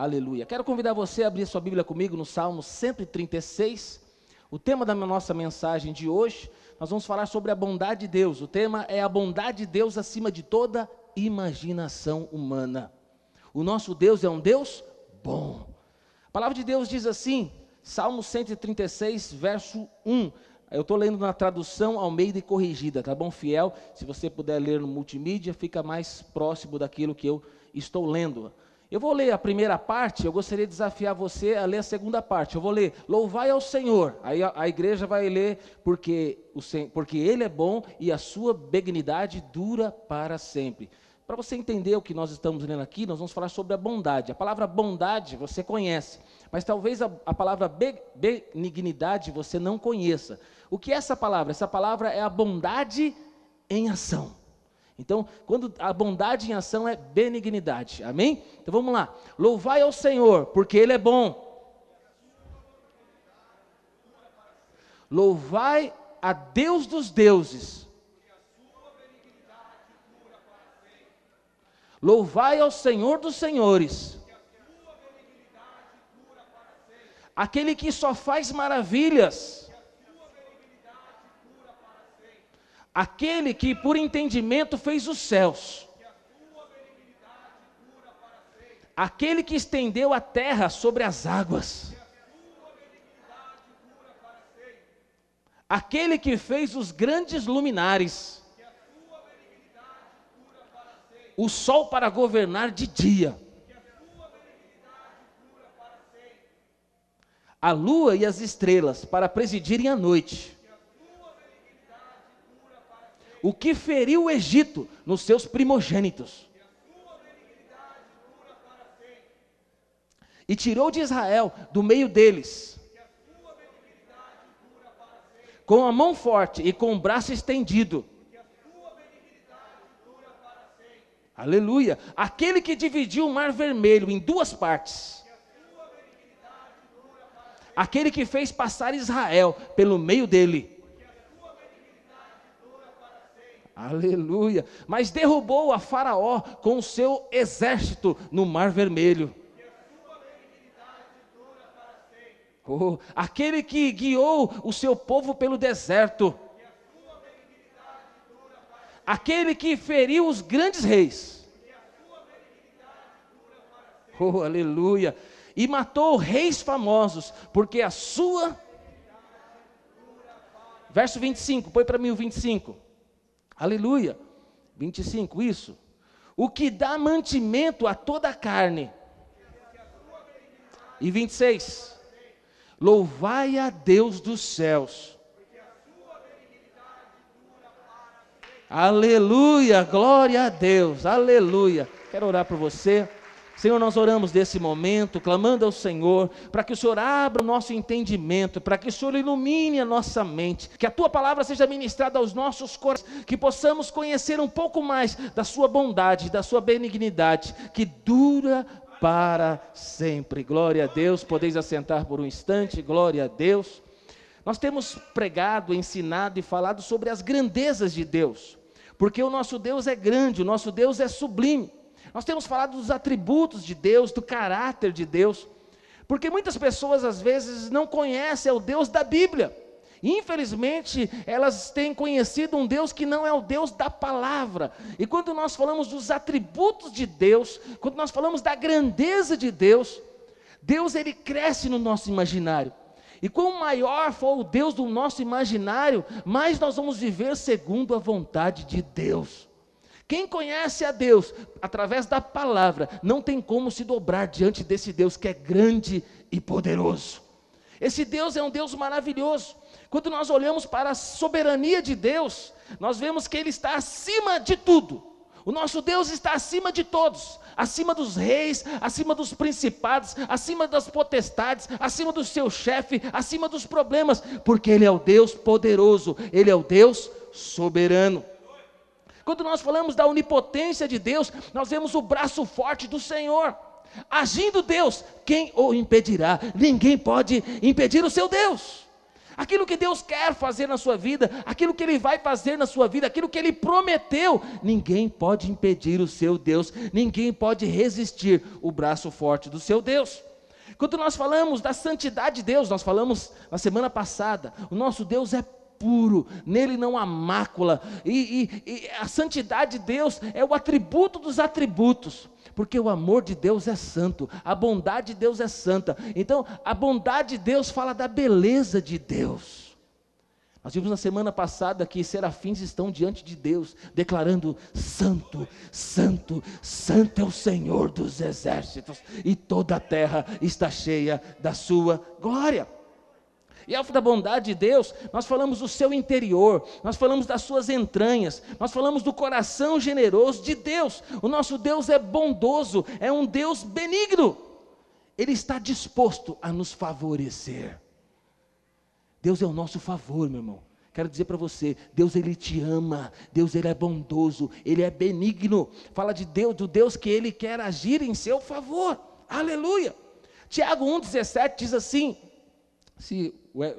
Aleluia. Quero convidar você a abrir sua Bíblia comigo no Salmo 136. O tema da nossa mensagem de hoje, nós vamos falar sobre a bondade de Deus. O tema é a bondade de Deus acima de toda imaginação humana. O nosso Deus é um Deus bom. A palavra de Deus diz assim, Salmo 136, verso 1. Eu estou lendo na tradução Almeida e corrigida, tá bom, fiel? Se você puder ler no multimídia, fica mais próximo daquilo que eu estou lendo. Eu vou ler a primeira parte, eu gostaria de desafiar você a ler a segunda parte. Eu vou ler, louvai ao Senhor. Aí a, a igreja vai ler, porque, o, porque Ele é bom e a sua benignidade dura para sempre. Para você entender o que nós estamos lendo aqui, nós vamos falar sobre a bondade. A palavra bondade você conhece, mas talvez a, a palavra benignidade você não conheça. O que é essa palavra? Essa palavra é a bondade em ação. Então, quando a bondade em ação é benignidade, amém? Então vamos lá. Louvai ao Senhor, porque Ele é bom. Louvai a Deus dos deuses, Louvai ao Senhor dos Senhores. Aquele que só faz maravilhas. Aquele que por entendimento fez os céus. Aquele que estendeu a terra sobre as águas. Aquele que fez os grandes luminares o sol para governar de dia, a lua e as estrelas para presidirem a noite. O que feriu o Egito nos seus primogênitos. E tirou de Israel do meio deles, com a mão forte e com o braço estendido Aleluia. Aquele que dividiu o mar vermelho em duas partes. Aquele que fez passar Israel pelo meio dele. Aleluia. Mas derrubou a Faraó com o seu exército no mar vermelho. Oh, aquele que guiou o seu povo pelo deserto aquele que feriu os grandes reis. Oh, aleluia! E matou reis famosos, porque a sua. Verso 25, põe para mim o 25. Aleluia. 25, isso. O que dá mantimento a toda a carne. E 26. Louvai a Deus dos céus Aleluia, glória a Deus, aleluia. Quero orar por você. Senhor, nós oramos desse momento, clamando ao Senhor, para que o Senhor abra o nosso entendimento, para que o Senhor ilumine a nossa mente, que a tua palavra seja ministrada aos nossos corações, que possamos conhecer um pouco mais da sua bondade, da sua benignidade, que dura para sempre. Glória a Deus. Podeis assentar por um instante, glória a Deus. Nós temos pregado, ensinado e falado sobre as grandezas de Deus porque o nosso Deus é grande, o nosso Deus é sublime. Nós temos falado dos atributos de Deus, do caráter de Deus, porque muitas pessoas às vezes não conhecem o Deus da Bíblia. Infelizmente, elas têm conhecido um Deus que não é o Deus da palavra. E quando nós falamos dos atributos de Deus, quando nós falamos da grandeza de Deus, Deus ele cresce no nosso imaginário. E quanto maior for o Deus do nosso imaginário, mais nós vamos viver segundo a vontade de Deus. Quem conhece a Deus através da palavra, não tem como se dobrar diante desse Deus que é grande e poderoso. Esse Deus é um Deus maravilhoso. Quando nós olhamos para a soberania de Deus, nós vemos que Ele está acima de tudo. O nosso Deus está acima de todos acima dos reis, acima dos principados, acima das potestades, acima do seu chefe, acima dos problemas, porque Ele é o Deus poderoso, Ele é o Deus soberano. Quando nós falamos da onipotência de Deus, nós vemos o braço forte do Senhor. Agindo Deus, quem o impedirá? Ninguém pode impedir o seu Deus. aquilo que Deus quer fazer na sua vida, aquilo que Ele vai fazer na sua vida, aquilo que Ele prometeu, ninguém pode impedir o seu Deus, ninguém pode resistir o braço forte do seu Deus. Quando nós falamos da santidade de Deus, nós falamos na semana passada, o nosso Deus é puro, nele não há mácula, e, e, e a santidade de Deus é o atributo dos atributos porque o amor de Deus é santo, a bondade de Deus é santa. Então, a bondade de Deus fala da beleza de Deus. Nós vimos na semana passada que serafins estão diante de Deus, declarando: Santo, Santo, Santo é o Senhor dos exércitos, e toda a terra está cheia da sua glória. E ao da bondade de Deus, nós falamos do seu interior, nós falamos das suas entranhas, nós falamos do coração generoso de Deus. O nosso Deus é bondoso, é um Deus benigno. Ele está disposto a nos favorecer. Deus é o nosso favor, meu irmão. Quero dizer para você, Deus ele te ama, Deus ele é bondoso, ele é benigno. Fala de Deus, do Deus que ele quer agir em seu favor. Aleluia. Tiago 1:17 diz assim: se,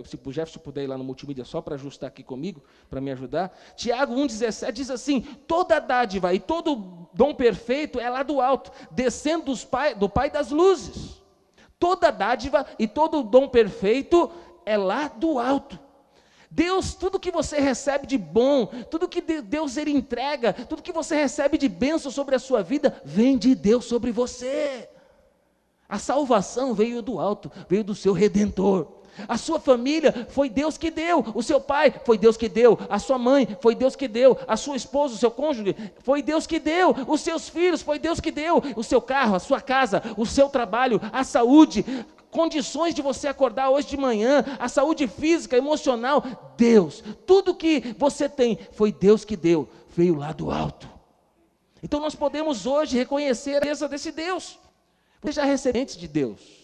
se o Jefferson puder ir lá no multimídia só para ajustar aqui comigo, para me ajudar. Tiago 1,17 diz assim: toda dádiva e todo dom perfeito é lá do alto, descendo pai, do Pai das luzes. Toda dádiva e todo dom perfeito é lá do alto. Deus, tudo que você recebe de bom, tudo que Deus ele entrega, tudo que você recebe de bênção sobre a sua vida, vem de Deus sobre você. A salvação veio do alto, veio do seu redentor. A sua família foi Deus que deu. O seu pai foi Deus que deu. A sua mãe foi Deus que deu. A sua esposa, o seu cônjuge foi Deus que deu. Os seus filhos foi Deus que deu. O seu carro, a sua casa, o seu trabalho, a saúde, condições de você acordar hoje de manhã, a saúde física, emocional, Deus. Tudo que você tem foi Deus que deu. Veio lá do alto. Então nós podemos hoje reconhecer a presença desse Deus. Você já recebente de Deus.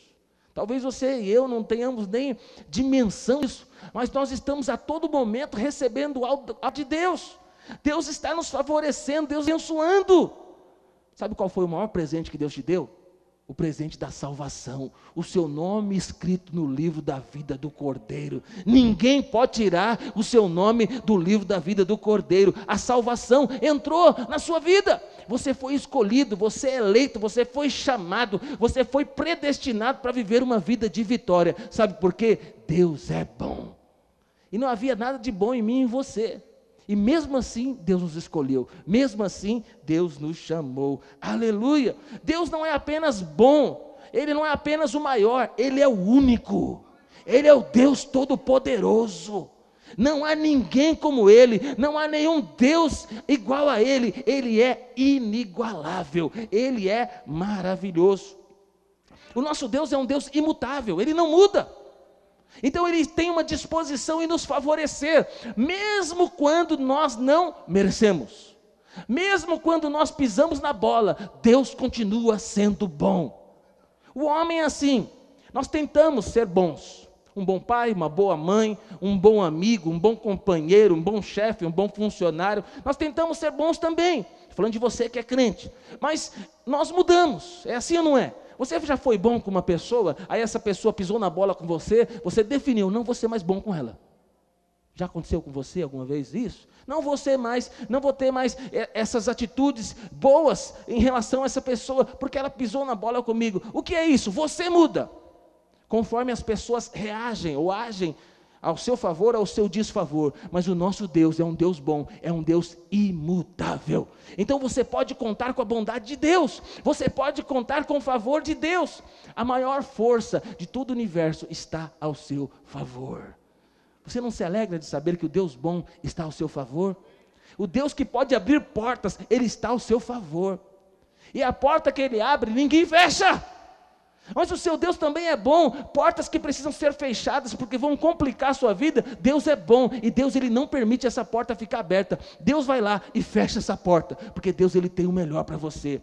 Talvez você e eu não tenhamos nem dimensão disso, mas nós estamos a todo momento recebendo algo de Deus. Deus está nos favorecendo, Deus abençoando. Sabe qual foi o maior presente que Deus te deu? O presente da salvação, o seu nome escrito no livro da vida do Cordeiro. Ninguém pode tirar o seu nome do livro da vida do Cordeiro. A salvação entrou na sua vida. Você foi escolhido, você é eleito, você foi chamado, você foi predestinado para viver uma vida de vitória. Sabe por quê? Deus é bom. E não havia nada de bom em mim e em você. E mesmo assim, Deus nos escolheu. Mesmo assim, Deus nos chamou. Aleluia! Deus não é apenas bom, Ele não é apenas o maior, Ele é o único. Ele é o Deus Todo-Poderoso. Não há ninguém como Ele, não há nenhum Deus igual a Ele. Ele é inigualável, Ele é maravilhoso. O nosso Deus é um Deus imutável, Ele não muda. Então ele tem uma disposição em nos favorecer, mesmo quando nós não merecemos. Mesmo quando nós pisamos na bola, Deus continua sendo bom. O homem é assim, nós tentamos ser bons. Um bom pai, uma boa mãe, um bom amigo, um bom companheiro, um bom chefe, um bom funcionário. Nós tentamos ser bons também. Falando de você que é crente. Mas nós mudamos. É assim ou não é? Você já foi bom com uma pessoa, aí essa pessoa pisou na bola com você, você definiu, não vou ser mais bom com ela. Já aconteceu com você alguma vez isso? Não vou ser mais, não vou ter mais é, essas atitudes boas em relação a essa pessoa, porque ela pisou na bola comigo. O que é isso? Você muda. Conforme as pessoas reagem ou agem ao seu favor, ao seu desfavor, mas o nosso Deus é um Deus bom, é um Deus imutável. Então você pode contar com a bondade de Deus, você pode contar com o favor de Deus. A maior força de todo o universo está ao seu favor. Você não se alegra de saber que o Deus bom está ao seu favor? O Deus que pode abrir portas, ele está ao seu favor. E a porta que ele abre, ninguém fecha. Mas o seu Deus também é bom. Portas que precisam ser fechadas porque vão complicar a sua vida. Deus é bom e Deus ele não permite essa porta ficar aberta. Deus vai lá e fecha essa porta porque Deus ele tem o melhor para você.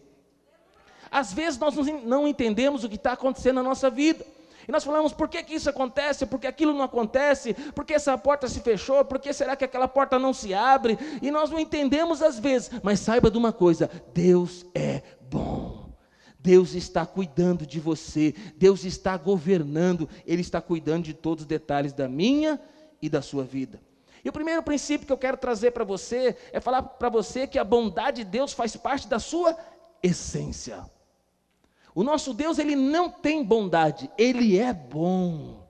Às vezes nós não entendemos o que está acontecendo na nossa vida. E nós falamos, por que, que isso acontece? Por que aquilo não acontece? Por que essa porta se fechou? Por que será que aquela porta não se abre? E nós não entendemos às vezes, mas saiba de uma coisa: Deus é bom. Deus está cuidando de você, Deus está governando, Ele está cuidando de todos os detalhes da minha e da sua vida. E o primeiro princípio que eu quero trazer para você é falar para você que a bondade de Deus faz parte da sua essência. O nosso Deus, ele não tem bondade, ele é bom.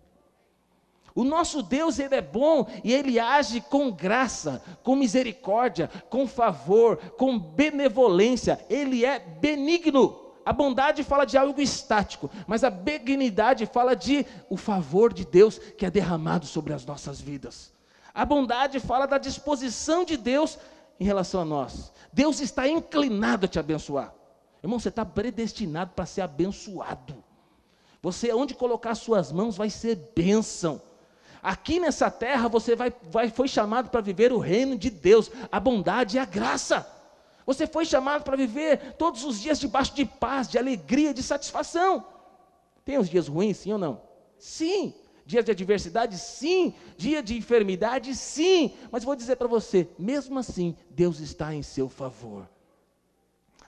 O nosso Deus, Ele é bom e Ele age com graça, com misericórdia, com favor, com benevolência. Ele é benigno. A bondade fala de algo estático, mas a benignidade fala de o favor de Deus que é derramado sobre as nossas vidas. A bondade fala da disposição de Deus em relação a nós. Deus está inclinado a te abençoar. Irmão, você está predestinado para ser abençoado. Você, onde colocar suas mãos, vai ser bênção. Aqui nessa terra você vai, vai, foi chamado para viver o reino de Deus, a bondade e a graça. Você foi chamado para viver todos os dias debaixo de paz, de alegria, de satisfação. Tem os dias ruins, sim ou não? Sim. Dias de adversidade, sim. Dia de enfermidade, sim. Mas vou dizer para você, mesmo assim, Deus está em seu favor.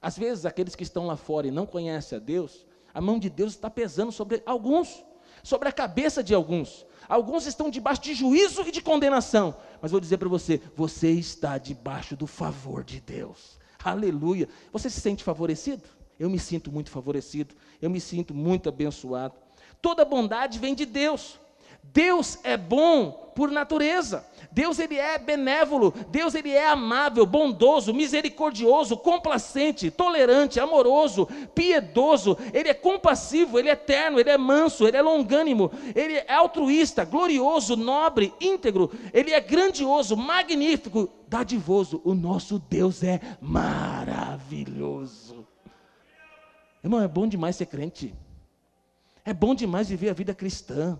Às vezes, aqueles que estão lá fora e não conhecem a Deus, a mão de Deus está pesando sobre alguns, sobre a cabeça de alguns. Alguns estão debaixo de juízo e de condenação. Mas vou dizer para você: você está debaixo do favor de Deus. Aleluia. Você se sente favorecido? Eu me sinto muito favorecido. Eu me sinto muito abençoado. Toda bondade vem de Deus. Deus é bom por natureza. Deus ele é benévolo, Deus ele é amável, bondoso, misericordioso, complacente, tolerante, amoroso, piedoso, ele é compassivo, ele é eterno, ele é manso, ele é longânimo, ele é altruísta, glorioso, nobre, íntegro, ele é grandioso, magnífico, dadivoso. O nosso Deus é maravilhoso. Irmão, é bom demais ser crente. É bom demais viver a vida cristã.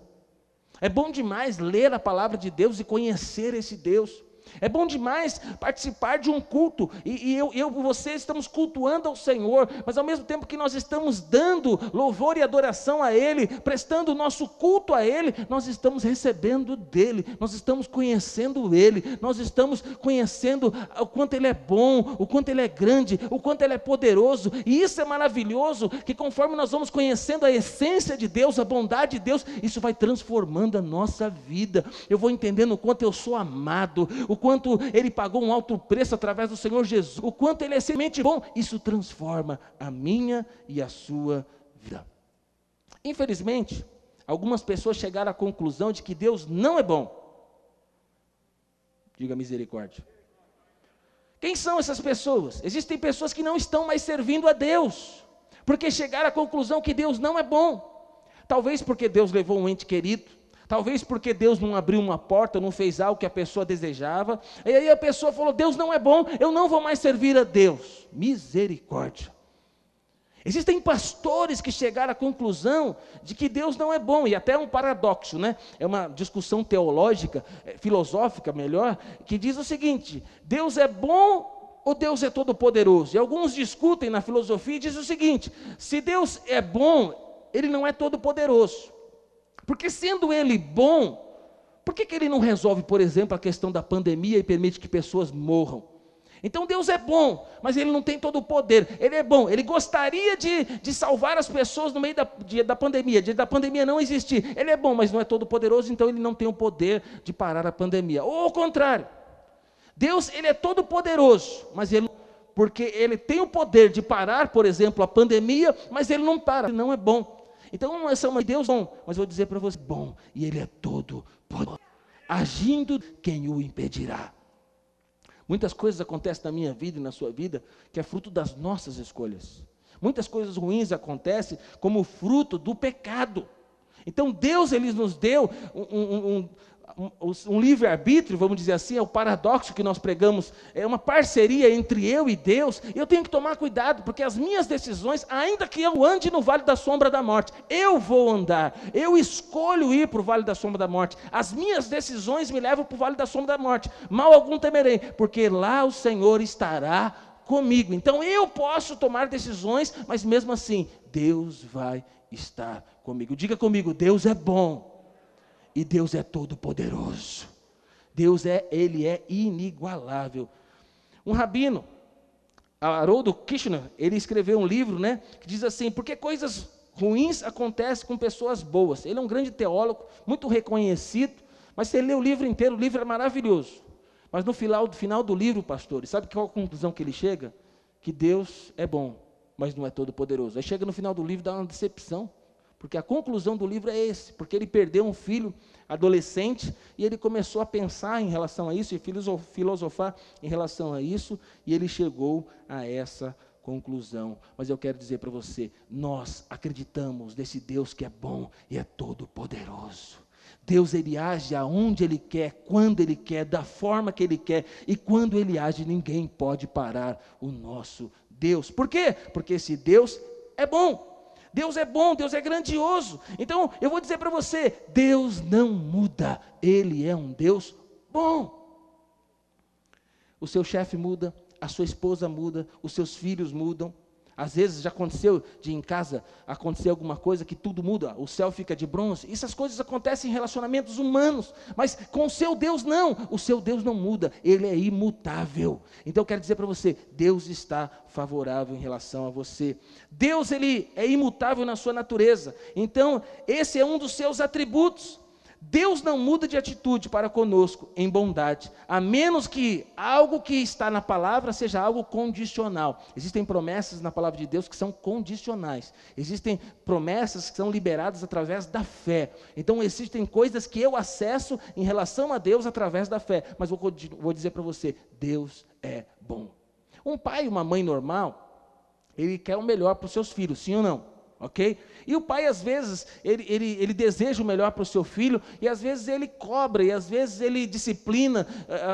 É bom demais ler a palavra de Deus e conhecer esse Deus. É bom demais participar de um culto, e, e eu e você estamos cultuando ao Senhor, mas ao mesmo tempo que nós estamos dando louvor e adoração a Ele, prestando o nosso culto a Ele, nós estamos recebendo dEle, nós estamos conhecendo Ele, nós estamos conhecendo o quanto Ele é bom, o quanto Ele é grande, o quanto Ele é poderoso, e isso é maravilhoso, que conforme nós vamos conhecendo a essência de Deus, a bondade de Deus, isso vai transformando a nossa vida. Eu vou entendendo o quanto eu sou amado, o quanto ele pagou um alto preço através do Senhor Jesus, o quanto ele é semente bom, isso transforma a minha e a sua vida. Infelizmente, algumas pessoas chegaram à conclusão de que Deus não é bom. Diga misericórdia. Quem são essas pessoas? Existem pessoas que não estão mais servindo a Deus, porque chegaram à conclusão que Deus não é bom. Talvez porque Deus levou um ente querido, Talvez porque Deus não abriu uma porta, não fez algo que a pessoa desejava. E aí a pessoa falou: Deus não é bom, eu não vou mais servir a Deus. Misericórdia. Existem pastores que chegaram à conclusão de que Deus não é bom, e até um paradoxo, né? É uma discussão teológica, é, filosófica melhor, que diz o seguinte: Deus é bom ou Deus é todo-poderoso? E alguns discutem na filosofia e dizem o seguinte: se Deus é bom, ele não é todo-poderoso. Porque sendo ele bom, por que, que ele não resolve, por exemplo, a questão da pandemia e permite que pessoas morram? Então Deus é bom, mas Ele não tem todo o poder. Ele é bom, Ele gostaria de, de salvar as pessoas no meio da, de, da pandemia, de, da pandemia não existir. Ele é bom, mas não é todo poderoso, então Ele não tem o poder de parar a pandemia. Ou ao contrário, Deus Ele é todo poderoso, mas Ele porque Ele tem o poder de parar, por exemplo, a pandemia, mas Ele não para, Ele não é bom. Então, essa é uma Deus bom, mas vou dizer para você, bom, e Ele é todo poderoso. Agindo, quem o impedirá? Muitas coisas acontecem na minha vida e na sua vida que é fruto das nossas escolhas. Muitas coisas ruins acontecem como fruto do pecado. Então Deus ele nos deu um, um, um, livre-arbítrio, vamos dizer assim, é o paradoxo que nós pregamos, é uma parceria entre eu e Deus, eu tenho que tomar cuidado, porque as minhas decisões, ainda que eu ande no vale da sombra da morte, eu vou andar, eu escolho ir para o vale da sombra da morte, as minhas decisões me levam para o vale da sombra da morte, mal algum temerei, porque lá o Senhor estará comigo. Então eu posso tomar decisões, mas mesmo assim, Deus vai estar comigo. Diga comigo, Deus é bom. E Deus é todo poderoso. Deus é, ele é inigualável. Um rabino, Haroldo Kirchner, ele escreveu um livro, né, que diz assim: "Porque coisas ruins acontecem com pessoas boas". Ele é um grande teólogo, muito reconhecido, Mas você lê o livro inteiro, o livro é maravilhoso. Mas no final, final do livro, pastor, sabe qual a conclusão que ele chega? Que Deus é bom, mas não é todo poderoso. Aí chega no final do livro, dá uma decepção. Porque a conclusão do livro é esse, porque ele perdeu um filho adolescente e ele começou a pensar em relação a isso e filosofar em relação a isso, e ele chegou a essa conclusão. Mas eu quero dizer para você, nós acreditamos nesse Deus que é bom e é todo poderoso. Deus ele age aonde ele quer, quando ele quer, da forma que ele quer, e quando ele age, ninguém pode parar o nosso Deus. Por quê? Porque esse Deus é bom. Deus é bom, Deus é grandioso. Então, eu vou dizer para você: Deus não muda, Ele é um Deus bom. O seu chefe muda, a sua esposa muda, os seus filhos mudam, às vezes já aconteceu de em casa acontecer alguma coisa que tudo muda, o céu fica de bronze. Essas coisas acontecem em relacionamentos humanos, mas com o seu Deus não. O seu Deus não muda, ele é imutável. Então eu quero dizer para você, Deus está favorável em relação a você. Deus ele é imutável na sua natureza. Então, esse é um dos seus atributos. Deus não muda de atitude para conosco em bondade, a menos que algo que está na palavra seja algo condicional. Existem promessas na palavra de Deus que são condicionais. Existem promessas que são liberadas através da fé. Então existem coisas que eu acesso em relação a Deus através da fé. Mas vou, vou dizer para você: Deus é bom. Um pai e uma mãe normal, ele quer o melhor para os seus filhos, sim ou não? Ok? E o pai, às vezes, ele, ele, ele deseja o melhor para o seu filho, e às vezes ele cobra, e às vezes ele disciplina.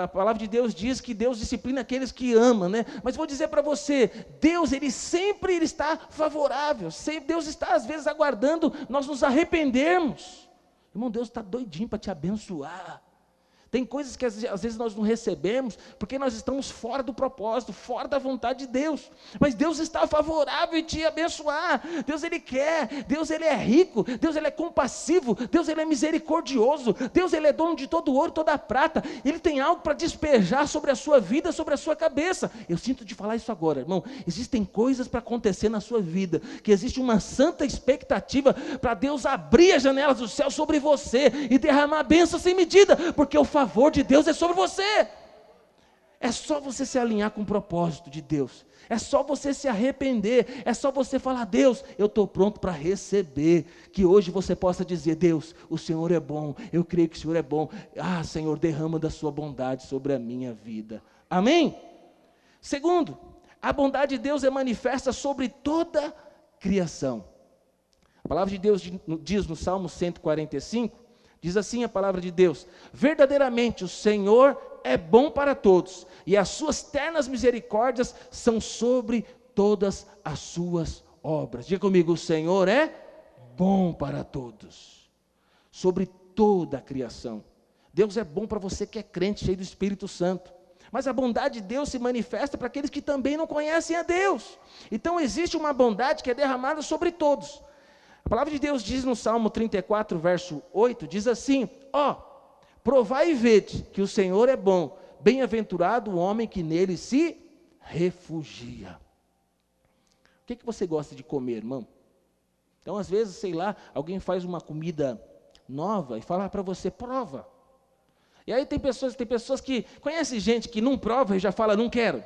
A palavra de Deus diz que Deus disciplina aqueles que ama, né? Mas vou dizer para você, Deus, ele sempre ele está favorável, Deus está, às vezes, aguardando nós nos arrependermos. Irmão, Deus está doidinho para te abençoar. Tem coisas que às vezes nós não recebemos porque nós estamos fora do propósito, fora da vontade de Deus. Mas Deus está favorável em te abençoar. Deus ele quer, Deus ele é rico, Deus ele é compassivo, Deus ele é misericordioso, Deus ele é dono de todo ouro, toda a prata. Ele tem algo para despejar sobre a sua vida, sobre a sua cabeça. Eu sinto de falar isso agora, irmão. Existem coisas para acontecer na sua vida, que existe uma santa expectativa para Deus abrir as janelas do céu sobre você e derramar bênção sem medida, porque o favor de Deus é sobre você. É só você se alinhar com o propósito de Deus. É só você se arrepender. É só você falar: Deus, eu estou pronto para receber. Que hoje você possa dizer: Deus, o Senhor é bom. Eu creio que o Senhor é bom. Ah, Senhor, derrama da Sua bondade sobre a minha vida. Amém? Segundo, a bondade de Deus é manifesta sobre toda criação. A palavra de Deus diz no Salmo 145 Diz assim a palavra de Deus: Verdadeiramente o Senhor é bom para todos, e as suas ternas misericórdias são sobre todas as suas obras. Diga comigo: o Senhor é bom para todos, sobre toda a criação. Deus é bom para você que é crente, cheio do Espírito Santo. Mas a bondade de Deus se manifesta para aqueles que também não conhecem a Deus. Então existe uma bondade que é derramada sobre todos. A palavra de Deus diz no Salmo 34, verso 8, diz assim: Ó, oh, provai e vede que o Senhor é bom, bem-aventurado o homem que nele se refugia. O que, que você gosta de comer, irmão? Então, às vezes, sei lá, alguém faz uma comida nova e fala para você, prova. E aí tem pessoas, tem pessoas que conhece gente que não prova e já fala, não quero.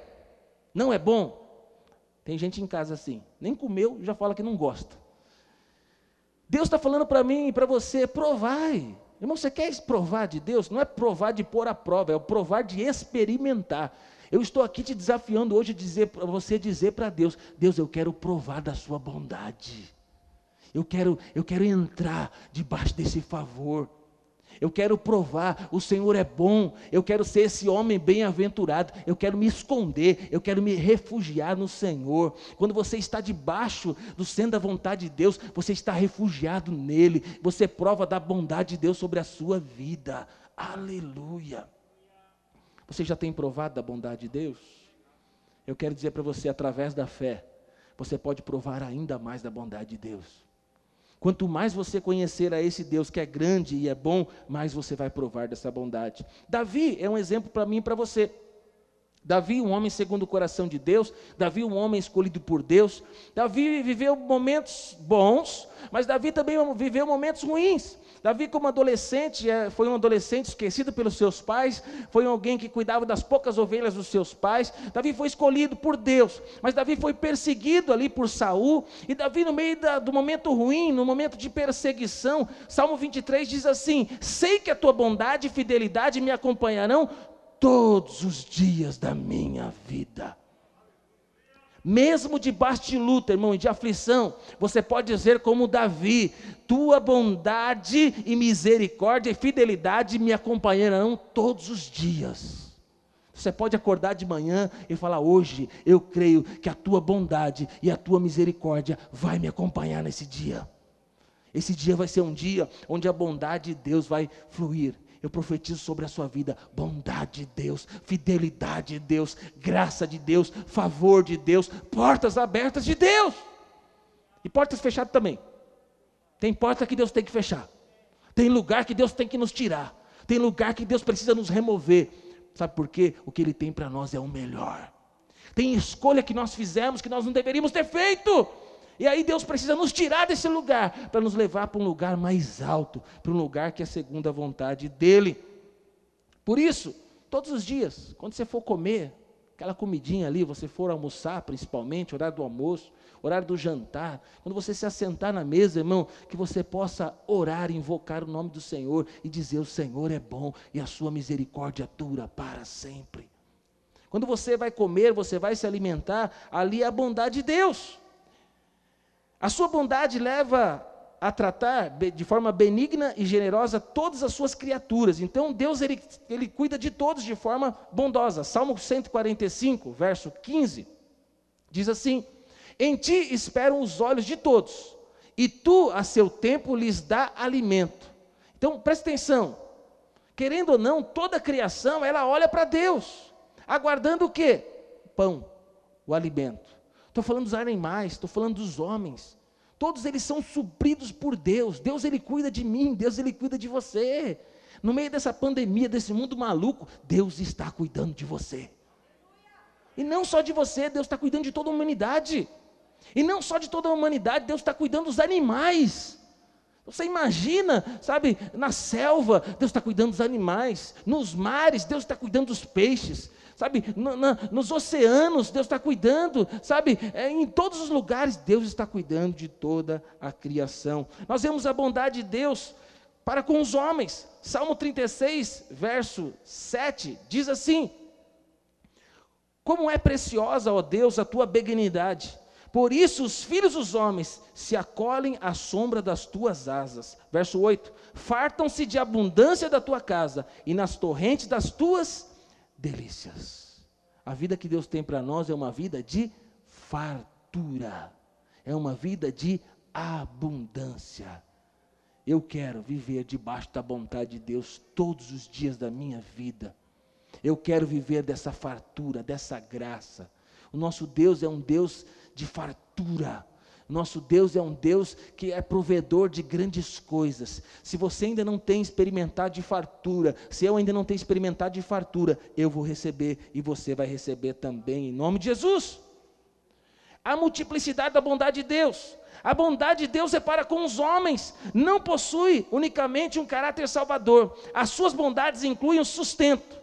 Não é bom. Tem gente em casa assim, nem comeu, já fala que não gosta. Deus está falando para mim e para você, provai. Irmão, você quer provar de Deus? Não é provar de pôr à prova, é provar de experimentar. Eu estou aqui te desafiando hoje dizer para você dizer para Deus, Deus, eu quero provar da sua bondade. Eu quero, eu quero entrar debaixo desse favor. Eu quero provar, o Senhor é bom. Eu quero ser esse homem bem-aventurado. Eu quero me esconder, eu quero me refugiar no Senhor. Quando você está debaixo do centro da vontade de Deus, você está refugiado nele. Você prova da bondade de Deus sobre a sua vida. Aleluia. Você já tem provado da bondade de Deus? Eu quero dizer para você, através da fé, você pode provar ainda mais da bondade de Deus. Quanto mais você conhecer a esse Deus que é grande e é bom, mais você vai provar dessa bondade. Davi é um exemplo para mim e para você. Davi, um homem segundo o coração de Deus, Davi, um homem escolhido por Deus. Davi viveu momentos bons, mas Davi também viveu momentos ruins. Davi, como adolescente, é, foi um adolescente esquecido pelos seus pais, foi alguém que cuidava das poucas ovelhas dos seus pais. Davi foi escolhido por Deus, mas Davi foi perseguido ali por Saul. E Davi, no meio da, do momento ruim, no momento de perseguição, Salmo 23 diz assim: Sei que a tua bondade e fidelidade me acompanharão todos os dias da minha vida. Mesmo debaixo de luta, irmão, e de aflição, você pode dizer como Davi: tua bondade e misericórdia e fidelidade me acompanharão todos os dias. Você pode acordar de manhã e falar: Hoje eu creio que a tua bondade e a tua misericórdia vai me acompanhar nesse dia. Esse dia vai ser um dia onde a bondade de Deus vai fluir eu profetizo sobre a sua vida bondade de Deus, fidelidade de Deus, graça de Deus, favor de Deus, portas abertas de Deus. E portas fechadas também. Tem porta que Deus tem que fechar. Tem lugar que Deus tem que nos tirar. Tem lugar que Deus precisa nos remover. Sabe por quê? O que Ele tem para nós é o melhor. Tem escolha que nós fizemos que nós não deveríamos ter feito. E aí Deus precisa nos tirar desse lugar para nos levar para um lugar mais alto, para um lugar que é segundo a vontade dele. Por isso, todos os dias, quando você for comer, aquela comidinha ali, você for almoçar, principalmente, horário do almoço, horário do jantar, quando você se assentar na mesa, irmão, que você possa orar, invocar o nome do Senhor e dizer: O Senhor é bom e a sua misericórdia dura para sempre. Quando você vai comer, você vai se alimentar, ali é a bondade de Deus. A sua bondade leva a tratar de forma benigna e generosa todas as suas criaturas. Então, Deus ele, ele cuida de todos de forma bondosa. Salmo 145, verso 15, diz assim: Em ti esperam os olhos de todos, e tu, a seu tempo, lhes dá alimento. Então, preste atenção. Querendo ou não, toda a criação, ela olha para Deus, aguardando o quê? Pão, o alimento. Estou falando dos animais, estou falando dos homens. Todos eles são supridos por Deus. Deus ele cuida de mim, Deus ele cuida de você. No meio dessa pandemia, desse mundo maluco, Deus está cuidando de você. E não só de você, Deus está cuidando de toda a humanidade. E não só de toda a humanidade, Deus está cuidando dos animais. Você imagina, sabe, na selva, Deus está cuidando dos animais. Nos mares, Deus está cuidando dos peixes sabe, na, nos oceanos, Deus está cuidando, sabe, é, em todos os lugares, Deus está cuidando de toda a criação. Nós vemos a bondade de Deus para com os homens. Salmo 36, verso 7, diz assim: Como é preciosa, ó Deus, a tua benignidade. Por isso os filhos dos homens se acolhem à sombra das tuas asas. Verso 8: Fartam-se de abundância da tua casa e nas torrentes das tuas delícias. A vida que Deus tem para nós é uma vida de fartura, é uma vida de abundância. Eu quero viver debaixo da vontade de Deus todos os dias da minha vida. Eu quero viver dessa fartura, dessa graça. O nosso Deus é um Deus de fartura. Nosso Deus é um Deus que é provedor de grandes coisas. Se você ainda não tem experimentado de fartura, se eu ainda não tenho experimentado de fartura, eu vou receber e você vai receber também, em nome de Jesus. A multiplicidade da bondade de Deus. A bondade de Deus é para com os homens, não possui unicamente um caráter salvador. As suas bondades incluem o sustento,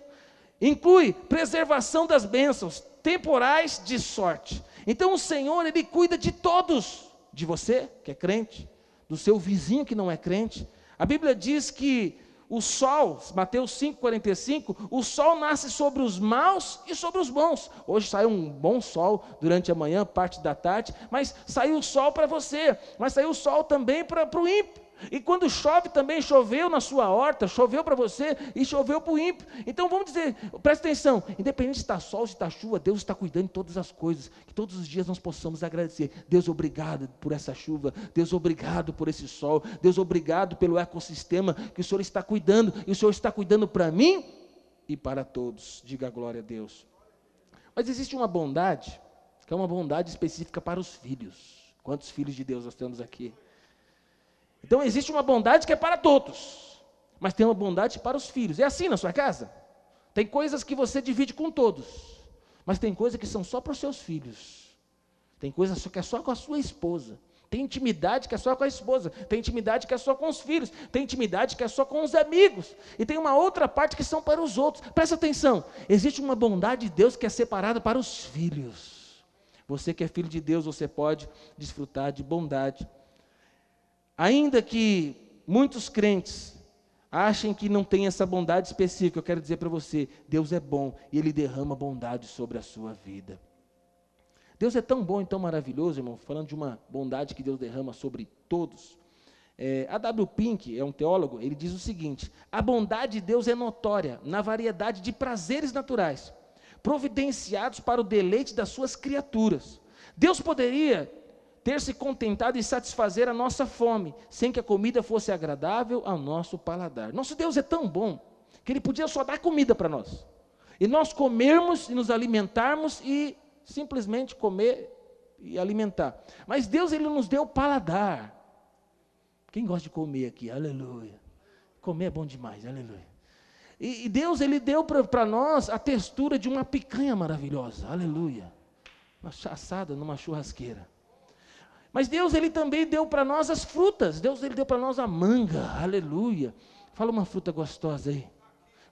inclui preservação das bênçãos temporais de sorte então o Senhor, Ele cuida de todos, de você que é crente, do seu vizinho que não é crente. A Bíblia diz que o sol, Mateus 5,45, o sol nasce sobre os maus e sobre os bons. Hoje saiu um bom sol durante a manhã, parte da tarde, mas saiu o sol para você, mas saiu o sol também para o ímpio. E quando chove também, choveu na sua horta, choveu para você e choveu para o ímpio. Então vamos dizer, presta atenção, independente se está sol, se está chuva, Deus está cuidando de todas as coisas. Que todos os dias nós possamos agradecer. Deus, obrigado por essa chuva. Deus, obrigado por esse sol. Deus, obrigado pelo ecossistema que o Senhor está cuidando. E o Senhor está cuidando para mim e para todos. Diga a glória a Deus. Mas existe uma bondade, que é uma bondade específica para os filhos. Quantos filhos de Deus nós temos aqui? Então existe uma bondade que é para todos, mas tem uma bondade para os filhos. É assim na sua casa? Tem coisas que você divide com todos, Mas tem coisas que são só para os seus filhos. Tem coisas que é só com a sua esposa. Tem intimidade que é só com a esposa, tem intimidade que é só com os filhos, tem intimidade que é só com os amigos, e tem uma outra parte que são para os outros. Presta atenção: existe uma bondade de Deus que é separada para os filhos. Você que é filho de Deus, você pode desfrutar de bondade. Ainda que muitos crentes achem que não tem essa bondade específica, eu quero dizer para você: Deus é bom e Ele derrama bondade sobre a sua vida. Deus é tão bom e tão maravilhoso, irmão, falando de uma bondade que Deus derrama sobre todos. É, a W. Pink é um teólogo, ele diz o seguinte: a bondade de Deus é notória na variedade de prazeres naturais, providenciados para o deleite das suas criaturas. Deus poderia ter se contentado em satisfazer a nossa fome, sem que a comida fosse agradável ao nosso paladar. Nosso Deus é tão bom que ele podia só dar comida para nós. E nós comermos e nos alimentarmos e simplesmente comer e alimentar. Mas Deus ele nos deu paladar. Quem gosta de comer aqui? Aleluia. Comer é bom demais, aleluia. E, e Deus ele deu para nós a textura de uma picanha maravilhosa, aleluia. Uma assada numa churrasqueira. Mas Deus ele também deu para nós as frutas. Deus ele deu para nós a manga, aleluia. Fala uma fruta gostosa aí.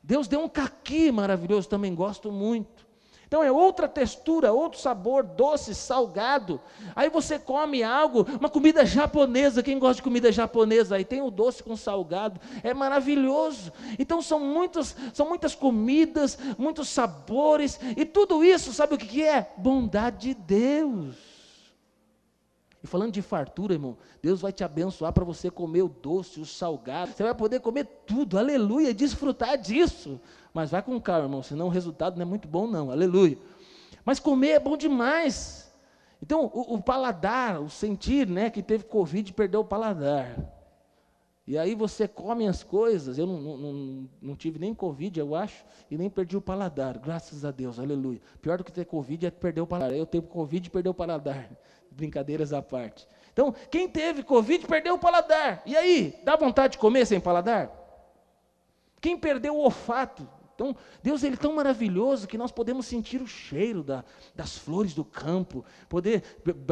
Deus deu um caqui maravilhoso, também gosto muito. Então é outra textura, outro sabor, doce, salgado. Aí você come algo, uma comida japonesa. Quem gosta de comida japonesa aí tem o doce com salgado, é maravilhoso. Então são muitas, são muitas comidas, muitos sabores e tudo isso, sabe o que é? Bondade de Deus. E falando de fartura, irmão, Deus vai te abençoar para você comer o doce, o salgado. Você vai poder comer tudo, aleluia, desfrutar disso. Mas vai com calma, irmão, senão o resultado não é muito bom, não. Aleluia. Mas comer é bom demais. Então, o, o paladar, o sentir, né, que teve Covid, perdeu o paladar. E aí você come as coisas. Eu não, não, não, tive nem Covid, eu acho, e nem perdi o paladar. Graças a Deus, aleluia. Pior do que ter Covid é perder o paladar. Eu tenho Covid e perder o paladar. Brincadeiras à parte. Então, quem teve Covid perdeu o paladar. E aí, dá vontade de comer sem paladar? Quem perdeu o olfato então, Deus ele é tão maravilhoso que nós podemos sentir o cheiro da, das flores do campo, poder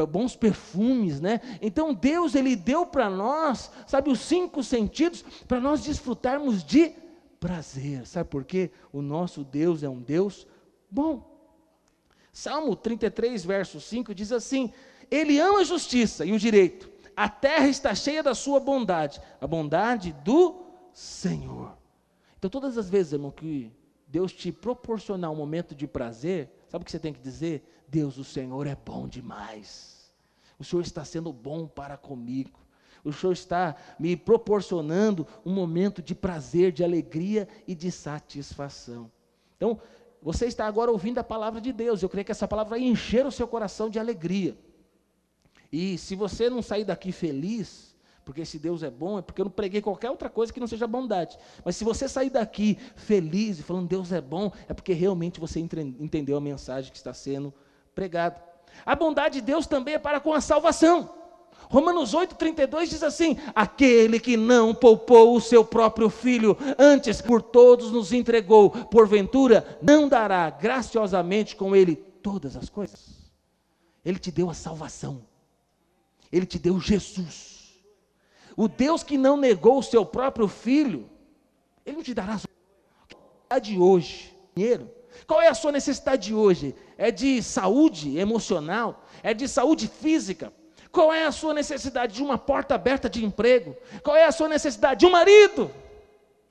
bons perfumes, né? Então, Deus ele deu para nós, sabe, os cinco sentidos para nós desfrutarmos de prazer. Sabe por quê? O nosso Deus é um Deus bom. Salmo 33, verso 5 diz assim: Ele ama a justiça e o direito. A terra está cheia da sua bondade, a bondade do Senhor. Então, todas as vezes, irmão, que Deus te proporcionar um momento de prazer, sabe o que você tem que dizer? Deus, o Senhor é bom demais. O Senhor está sendo bom para comigo. O Senhor está me proporcionando um momento de prazer, de alegria e de satisfação. Então, você está agora ouvindo a palavra de Deus. Eu creio que essa palavra vai encher o seu coração de alegria. E se você não sair daqui feliz, porque se Deus é bom, é porque eu não preguei qualquer outra coisa que não seja bondade. Mas se você sair daqui feliz e falando Deus é bom, é porque realmente você entendeu a mensagem que está sendo pregada. A bondade de Deus também é para com a salvação. Romanos 8,32 diz assim: Aquele que não poupou o seu próprio filho, antes por todos nos entregou, porventura não dará graciosamente com ele todas as coisas. Ele te deu a salvação, ele te deu Jesus. O Deus que não negou o seu próprio filho, ele não te dará a de hoje, dinheiro. Qual é a sua necessidade de hoje? É de saúde emocional? É de saúde física? Qual é a sua necessidade de uma porta aberta de emprego? Qual é a sua necessidade de um marido?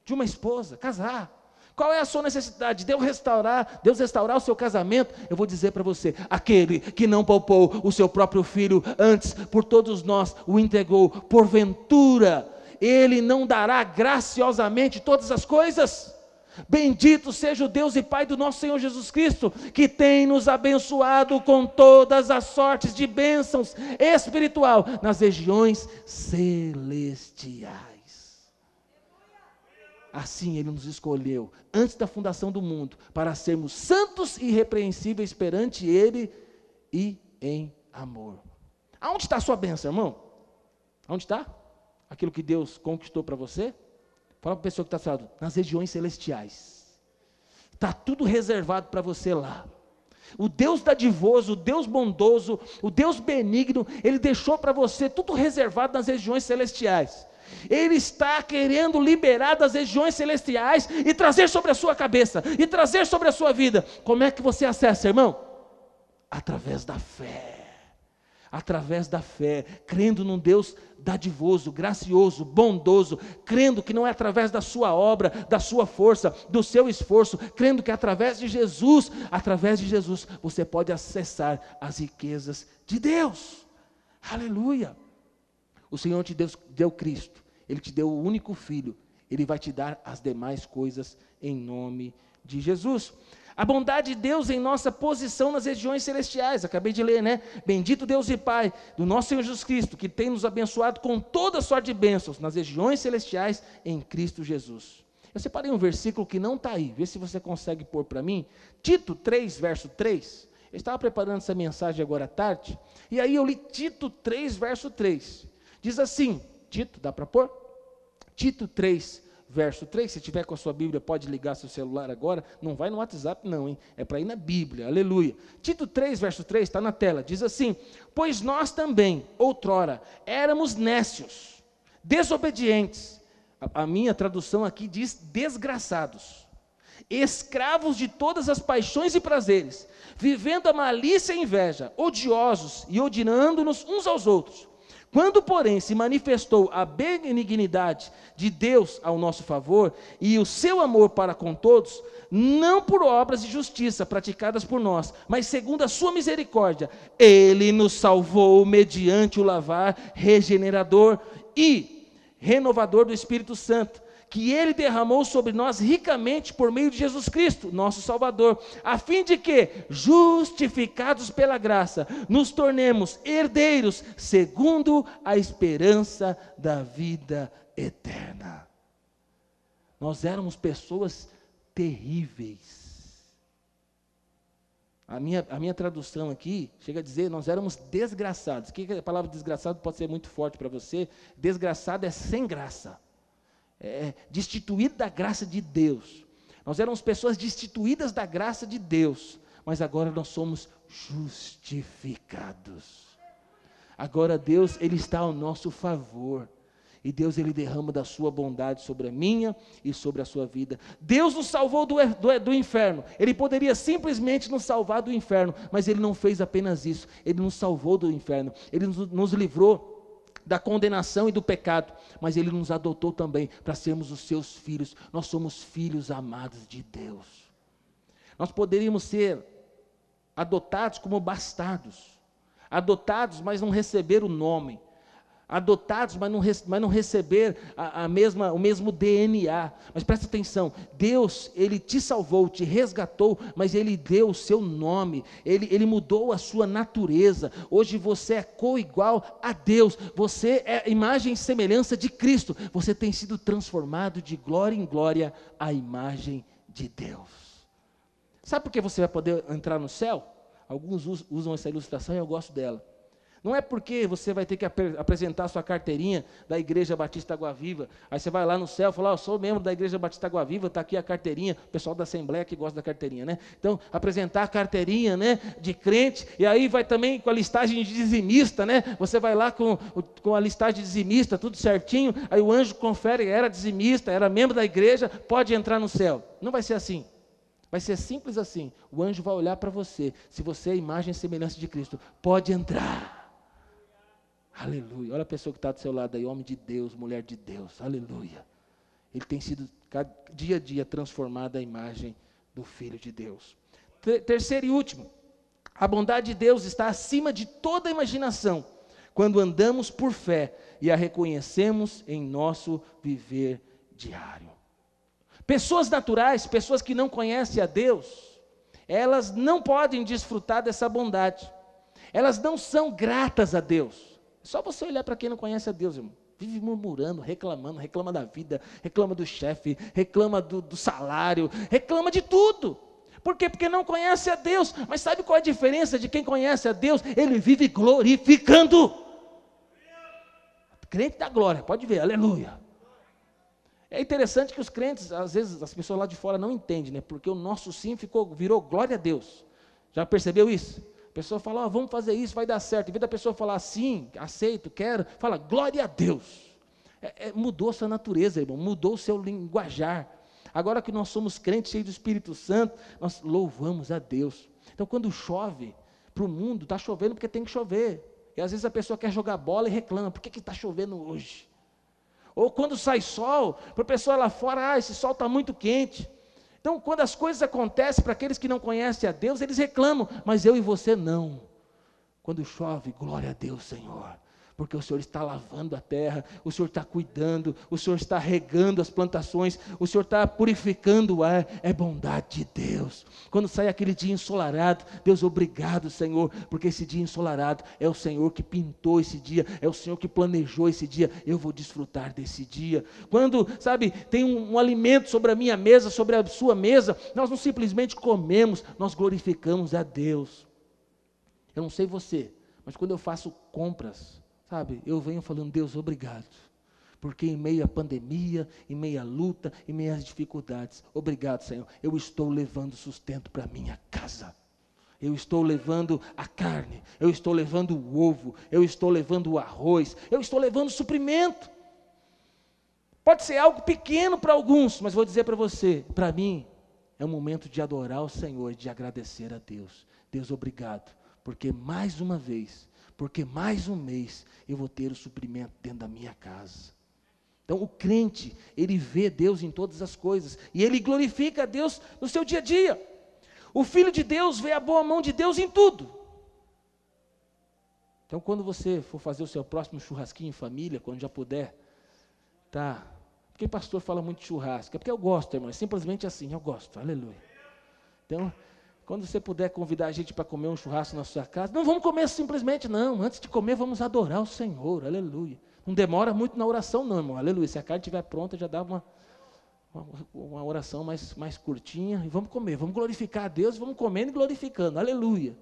De uma esposa? Casar? Qual é a sua necessidade? Deus restaurar, Deus restaurar o seu casamento? Eu vou dizer para você: aquele que não poupou o seu próprio filho, antes por todos nós o entregou, porventura, ele não dará graciosamente todas as coisas? Bendito seja o Deus e Pai do nosso Senhor Jesus Cristo, que tem nos abençoado com todas as sortes de bênçãos espiritual nas regiões celestiais. Assim ele nos escolheu antes da fundação do mundo para sermos santos e irrepreensíveis perante ele e em amor. Aonde está a sua bênção, irmão? Aonde está? Aquilo que Deus conquistou para você? Fala para a pessoa que está falando, nas regiões celestiais. Está tudo reservado para você lá. O Deus dadivoso, o Deus bondoso, o Deus benigno, Ele deixou para você tudo reservado nas regiões celestiais. Ele está querendo liberar das regiões celestiais e trazer sobre a sua cabeça, e trazer sobre a sua vida. Como é que você acessa, irmão? Através da fé. Através da fé, crendo num Deus dadivoso, gracioso, bondoso, crendo que não é através da sua obra, da sua força, do seu esforço, crendo que é através de Jesus, através de Jesus, você pode acessar as riquezas de Deus. Aleluia! O Senhor te deu, deu Cristo, Ele te deu o único Filho, Ele vai te dar as demais coisas em nome de Jesus. A bondade de Deus em nossa posição nas regiões celestiais. Acabei de ler, né? Bendito Deus e Pai do nosso Senhor Jesus Cristo, que tem nos abençoado com toda sorte de bênçãos nas regiões celestiais em Cristo Jesus. Eu separei um versículo que não está aí, vê se você consegue pôr para mim. Tito 3, verso 3. Eu estava preparando essa mensagem agora à tarde, e aí eu li Tito 3, verso 3. Diz assim: Tito, dá para pôr? Tito 3, verso 3. Se tiver com a sua Bíblia, pode ligar seu celular agora. Não vai no WhatsApp, não, hein? É para ir na Bíblia, aleluia. Tito 3, verso 3, está na tela. Diz assim: Pois nós também, outrora, éramos nécios, desobedientes. A, a minha tradução aqui diz desgraçados, escravos de todas as paixões e prazeres, vivendo a malícia e inveja, odiosos e odiando-nos uns aos outros quando, porém, se manifestou a benignidade de Deus ao nosso favor e o seu amor para com todos, não por obras de justiça praticadas por nós, mas segundo a sua misericórdia, ele nos salvou mediante o lavar regenerador e renovador do Espírito Santo que ele derramou sobre nós ricamente por meio de Jesus Cristo, nosso Salvador, a fim de que, justificados pela graça, nos tornemos herdeiros segundo a esperança da vida eterna. Nós éramos pessoas terríveis. A minha, a minha tradução aqui chega a dizer: nós éramos desgraçados. Que a palavra desgraçado pode ser muito forte para você? Desgraçado é sem graça é, destituído da graça de Deus. Nós éramos pessoas destituídas da graça de Deus, mas agora nós somos justificados. Agora Deus, Ele está ao nosso favor. E Deus, Ele derrama da sua bondade sobre a minha e sobre a sua vida. Deus nos salvou do, do, do, inferno. Ele poderia simplesmente nos salvar do inferno, mas Ele não fez apenas isso. Ele nos salvou do inferno. Ele nos, nos livrou da condenação e do pecado, mas Ele nos adotou também para sermos os seus filhos. Nós somos filhos amados de Deus. Nós poderíamos ser adotados como bastardos, adotados, mas não receber o nome, adotados, mas não, mas não receber a, a, mesma, o mesmo DNA. Mas presta atenção: Deus, Ele te salvou, te resgatou, mas Ele deu o seu nome, Ele, Ele mudou a sua natureza. Hoje você é co-igual a Deus, você é imagem e semelhança de Cristo, você tem sido transformado de glória em glória à imagem de Deus. Sabe por que você vai poder entrar no céu? Alguns usam essa ilustração e eu gosto dela. Não é porque você vai ter que ap apresentar a sua carteirinha da Igreja Batista Água Viva. Aí você vai lá no céu e fala, oh, eu sou membro da Igreja Batista Água Viva, está aqui a carteirinha. O pessoal da Assembleia que gosta da carteirinha, né? Então, apresentar a carteirinha né, de crente, e aí vai também com a listagem de dizimista, né? Você vai lá com, com a listagem de dizimista, tudo certinho, aí o anjo confere, era dizimista, era membro da igreja, pode entrar no céu. Não vai ser assim. Vai ser simples assim. O anjo vai olhar para você. Se você é imagem e semelhança de Cristo, pode entrar. Aleluia. Olha a pessoa que está do seu lado aí, homem de Deus, mulher de Deus. Aleluia. Ele tem sido dia a dia transformado à imagem do Filho de Deus. Terceiro e último, a bondade de Deus está acima de toda imaginação quando andamos por fé e a reconhecemos em nosso viver diário. Pessoas naturais, pessoas que não conhecem a Deus, elas não podem desfrutar dessa bondade. Elas não são gratas a Deus. Só você olhar para quem não conhece a Deus, irmão. Vive murmurando, reclamando, reclama da vida, reclama do chefe, reclama do, do salário, reclama de tudo. Por quê? Porque não conhece a Deus. Mas sabe qual é a diferença de quem conhece a Deus? Ele vive glorificando. Crente da glória, pode ver, aleluia. É interessante que os crentes, às vezes, as pessoas lá de fora não entendem, né? Porque o nosso sim ficou, virou glória a Deus. Já percebeu isso? A pessoa fala, oh, vamos fazer isso, vai dar certo. Em vez da pessoa falar sim, aceito, quero, fala, glória a Deus. É, é, mudou sua natureza, irmão, mudou o seu linguajar. Agora que nós somos crentes cheios do Espírito Santo, nós louvamos a Deus. Então, quando chove para o mundo, está chovendo porque tem que chover. E às vezes a pessoa quer jogar bola e reclama: por que está chovendo hoje? Ou quando sai sol, para a pessoa lá fora, ah, esse sol está muito quente. Então, quando as coisas acontecem para aqueles que não conhecem a Deus, eles reclamam, mas eu e você não. Quando chove, glória a Deus, Senhor porque o Senhor está lavando a terra, o Senhor está cuidando, o Senhor está regando as plantações, o Senhor está purificando o ar, é bondade de Deus. Quando sai aquele dia ensolarado, Deus, obrigado, Senhor, porque esse dia ensolarado é o Senhor que pintou esse dia, é o Senhor que planejou esse dia, eu vou desfrutar desse dia. Quando, sabe, tem um, um alimento sobre a minha mesa, sobre a sua mesa, nós não simplesmente comemos, nós glorificamos a Deus. Eu não sei você, mas quando eu faço compras, Sabe, eu venho falando, Deus, obrigado. Porque em meio à pandemia, em meio à luta, em meio às dificuldades, obrigado, Senhor. Eu estou levando sustento para minha casa. Eu estou levando a carne, eu estou levando o ovo, eu estou levando o arroz, eu estou levando suprimento. Pode ser algo pequeno para alguns, mas vou dizer para você, para mim, é um momento de adorar o Senhor, de agradecer a Deus. Deus, obrigado, porque mais uma vez porque mais um mês eu vou ter o suprimento dentro da minha casa. Então, o crente, ele vê Deus em todas as coisas, e ele glorifica a Deus no seu dia a dia. O filho de Deus vê a boa mão de Deus em tudo. Então, quando você for fazer o seu próximo churrasquinho em família, quando já puder, tá? Porque pastor fala muito de churrasco, é porque eu gosto, irmão, é simplesmente assim, eu gosto, aleluia. Então, quando você puder convidar a gente para comer um churrasco na sua casa, não vamos comer simplesmente, não. Antes de comer, vamos adorar o Senhor, aleluia. Não demora muito na oração, não, irmão, aleluia. Se a carne estiver pronta, já dá uma, uma, uma oração mais, mais curtinha. E vamos comer, vamos glorificar a Deus, vamos comendo e glorificando, aleluia.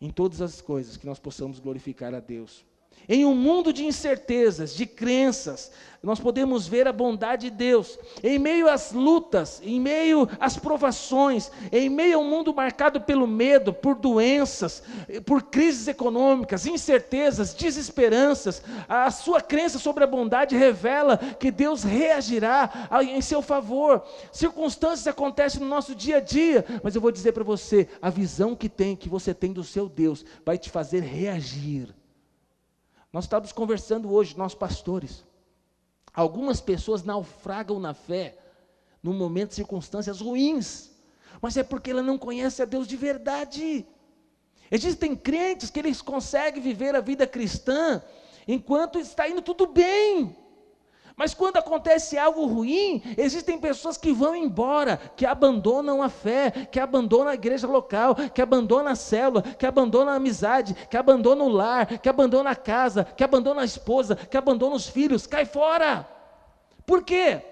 Em todas as coisas que nós possamos glorificar a Deus. Em um mundo de incertezas, de crenças, nós podemos ver a bondade de Deus. Em meio às lutas, em meio às provações, em meio a um mundo marcado pelo medo, por doenças, por crises econômicas, incertezas, desesperanças, a sua crença sobre a bondade revela que Deus reagirá em seu favor. Circunstâncias acontecem no nosso dia a dia, mas eu vou dizer para você, a visão que tem, que você tem do seu Deus, vai te fazer reagir nós estávamos conversando hoje, nós pastores. Algumas pessoas naufragam na fé num momento de circunstâncias ruins, mas é porque ela não conhece a Deus de verdade. Existem crentes que eles conseguem viver a vida cristã enquanto está indo tudo bem. Mas quando acontece algo ruim, existem pessoas que vão embora, que abandonam a fé, que abandonam a igreja local, que abandonam a célula, que abandonam a amizade, que abandonam o lar, que abandonam a casa, que abandonam a esposa, que abandonam os filhos, cai fora. Por quê?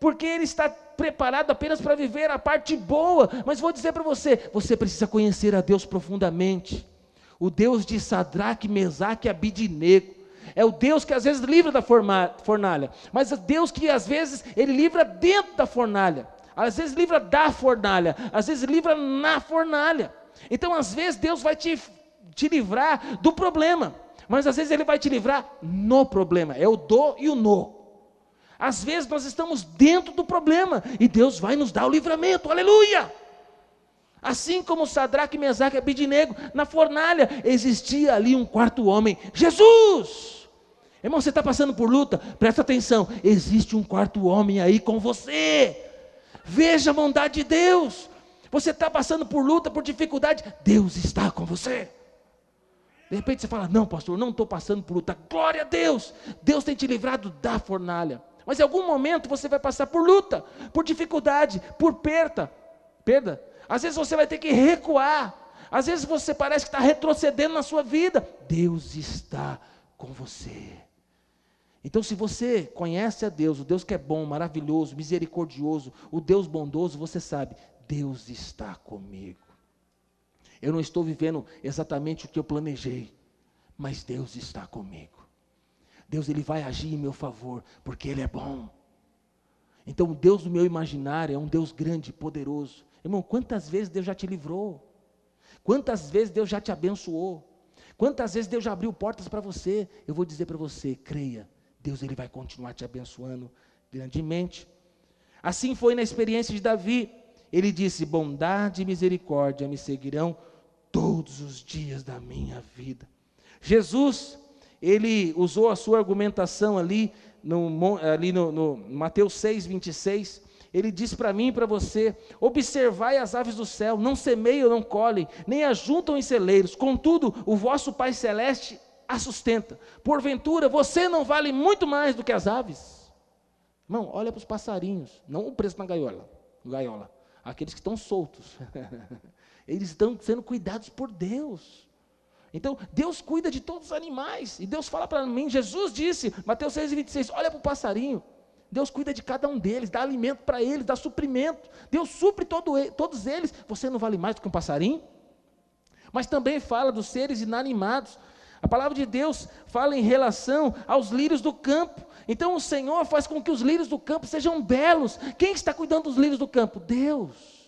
Porque ele está preparado apenas para viver a parte boa. Mas vou dizer para você, você precisa conhecer a Deus profundamente. O Deus de Sadraque, Mesaque e Abidinego é o Deus que às vezes livra da fornalha, mas é Deus que às vezes ele livra dentro da fornalha, às vezes livra da fornalha, às vezes livra na fornalha. Então, às vezes Deus vai te, te livrar do problema, mas às vezes ele vai te livrar no problema. É o do e o no. Às vezes nós estamos dentro do problema e Deus vai nos dar o livramento. Aleluia! Assim como Sadraque, Mesaque e Abidinego, na fornalha existia ali um quarto homem, Jesus! Irmão, você está passando por luta? Presta atenção. Existe um quarto homem aí com você. Veja a bondade de Deus. Você está passando por luta, por dificuldade. Deus está com você. De repente você fala: Não, pastor, não estou passando por luta. Glória a Deus. Deus tem te livrado da fornalha. Mas em algum momento você vai passar por luta, por dificuldade, por perda. Perda. Às vezes você vai ter que recuar. Às vezes você parece que está retrocedendo na sua vida. Deus está com você. Então, se você conhece a Deus, o Deus que é bom, maravilhoso, misericordioso, o Deus bondoso, você sabe, Deus está comigo. Eu não estou vivendo exatamente o que eu planejei, mas Deus está comigo. Deus ele vai agir em meu favor, porque ele é bom. Então, o Deus do meu imaginário é um Deus grande, poderoso. Irmão, quantas vezes Deus já te livrou? Quantas vezes Deus já te abençoou? Quantas vezes Deus já abriu portas para você? Eu vou dizer para você, creia, Deus ele vai continuar te abençoando grandemente. Assim foi na experiência de Davi. Ele disse: Bondade e misericórdia me seguirão todos os dias da minha vida. Jesus, ele usou a sua argumentação ali no, ali no, no Mateus 6, 26. Ele diz para mim e para você: observai as aves do céu, não semeiam, não colhem, nem ajuntam em celeiros, contudo, o vosso Pai Celeste a sustenta. Porventura, você não vale muito mais do que as aves? Irmão, olha para os passarinhos, não o preço na gaiola, gaiola, aqueles que estão soltos. Eles estão sendo cuidados por Deus. Então, Deus cuida de todos os animais. E Deus fala para mim, Jesus disse, Mateus 6, 26, olha para o passarinho. Deus cuida de cada um deles, dá alimento para eles, dá suprimento. Deus supre todo, todos eles. Você não vale mais do que um passarinho? Mas também fala dos seres inanimados. A palavra de Deus fala em relação aos lírios do campo. Então o Senhor faz com que os lírios do campo sejam belos. Quem está cuidando dos lírios do campo? Deus.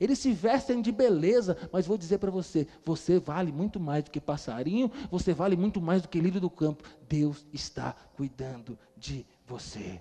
Eles se vestem de beleza, mas vou dizer para você: você vale muito mais do que passarinho, você vale muito mais do que lírio do campo. Deus está cuidando de você.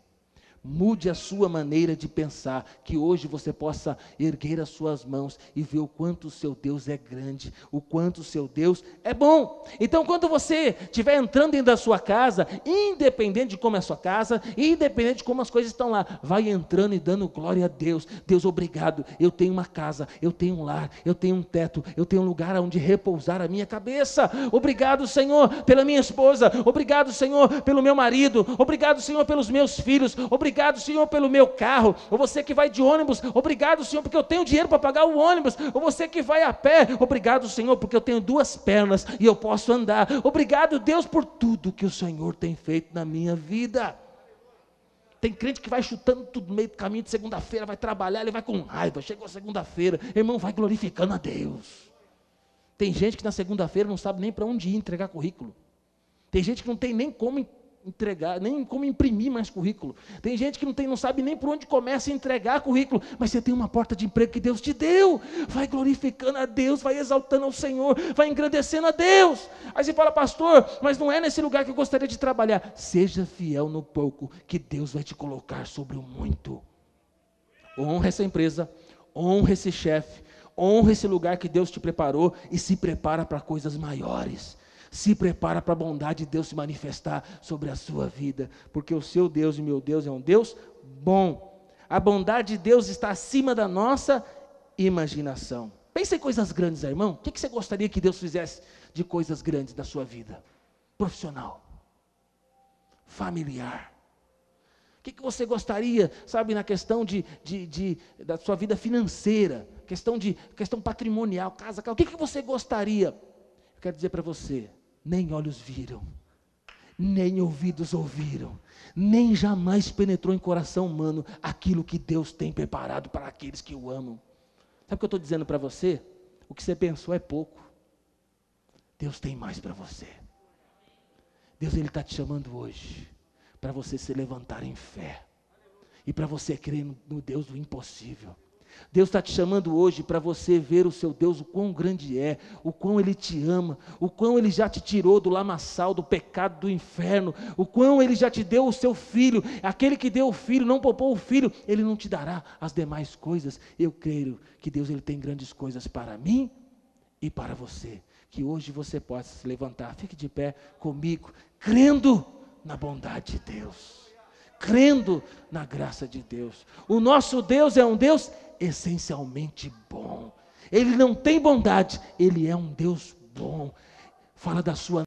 Mude a sua maneira de pensar, que hoje você possa erguer as suas mãos e ver o quanto o seu Deus é grande, o quanto o seu Deus é bom. Então, quando você estiver entrando dentro da sua casa, independente de como é a sua casa, independente de como as coisas estão lá, vai entrando e dando glória a Deus. Deus, obrigado. Eu tenho uma casa, eu tenho um lar, eu tenho um teto, eu tenho um lugar onde repousar a minha cabeça. Obrigado, Senhor, pela minha esposa. Obrigado, Senhor, pelo meu marido. Obrigado, Senhor, pelos meus filhos. Obrigado Obrigado, Senhor, pelo meu carro. Ou você que vai de ônibus, obrigado, Senhor, porque eu tenho dinheiro para pagar o ônibus. Ou você que vai a pé, obrigado, Senhor, porque eu tenho duas pernas e eu posso andar. Obrigado, Deus, por tudo que o Senhor tem feito na minha vida. Tem crente que vai chutando tudo no meio do caminho de segunda-feira, vai trabalhar, ele vai com raiva. Chegou segunda-feira, irmão, vai glorificando a Deus. Tem gente que na segunda-feira não sabe nem para onde ir entregar currículo. Tem gente que não tem nem como entregar, nem como imprimir mais currículo. Tem gente que não, tem, não sabe nem por onde começa a entregar currículo, mas você tem uma porta de emprego que Deus te deu. Vai glorificando a Deus, vai exaltando ao Senhor, vai engrandecendo a Deus. Aí você fala, pastor, mas não é nesse lugar que eu gostaria de trabalhar. Seja fiel no pouco, que Deus vai te colocar sobre o muito. Honra essa empresa, honra esse chefe, honra esse lugar que Deus te preparou e se prepara para coisas maiores se prepara para a bondade de Deus se manifestar sobre a sua vida, porque o seu Deus e meu Deus é um Deus bom. A bondade de Deus está acima da nossa imaginação. Pense em coisas grandes, irmão. O que você gostaria que Deus fizesse de coisas grandes da sua vida? Profissional, familiar. O que, você gostaria, sabe, na questão de, de, de, da sua vida financeira, questão de questão patrimonial, casa, casa. O que, que você gostaria? Eu quero dizer para você, nem olhos viram, nem ouvidos ouviram, nem jamais penetrou em coração humano aquilo que Deus tem preparado para aqueles que o amam. Sabe o que eu estou dizendo para você? O que você pensou é pouco. Deus tem mais para você. Deus ele está te chamando hoje para você se levantar em fé e para você crer no, Deus do impossível. Deus está te chamando hoje para você ver o seu Deus, o quão grande é, o quão Ele te ama, o quão Ele já te tirou do lamaçal, do pecado, do inferno, o quão Ele já te deu o seu filho. Aquele que deu o filho, não poupou o filho, Ele não te dará as demais coisas. Eu creio que Deus ele tem grandes coisas para mim e para você. Que hoje você possa se levantar, fique de pé comigo, crendo na bondade de Deus crendo na graça de Deus. O nosso Deus é um Deus essencialmente bom. Ele não tem bondade, ele é um Deus bom. Fala da sua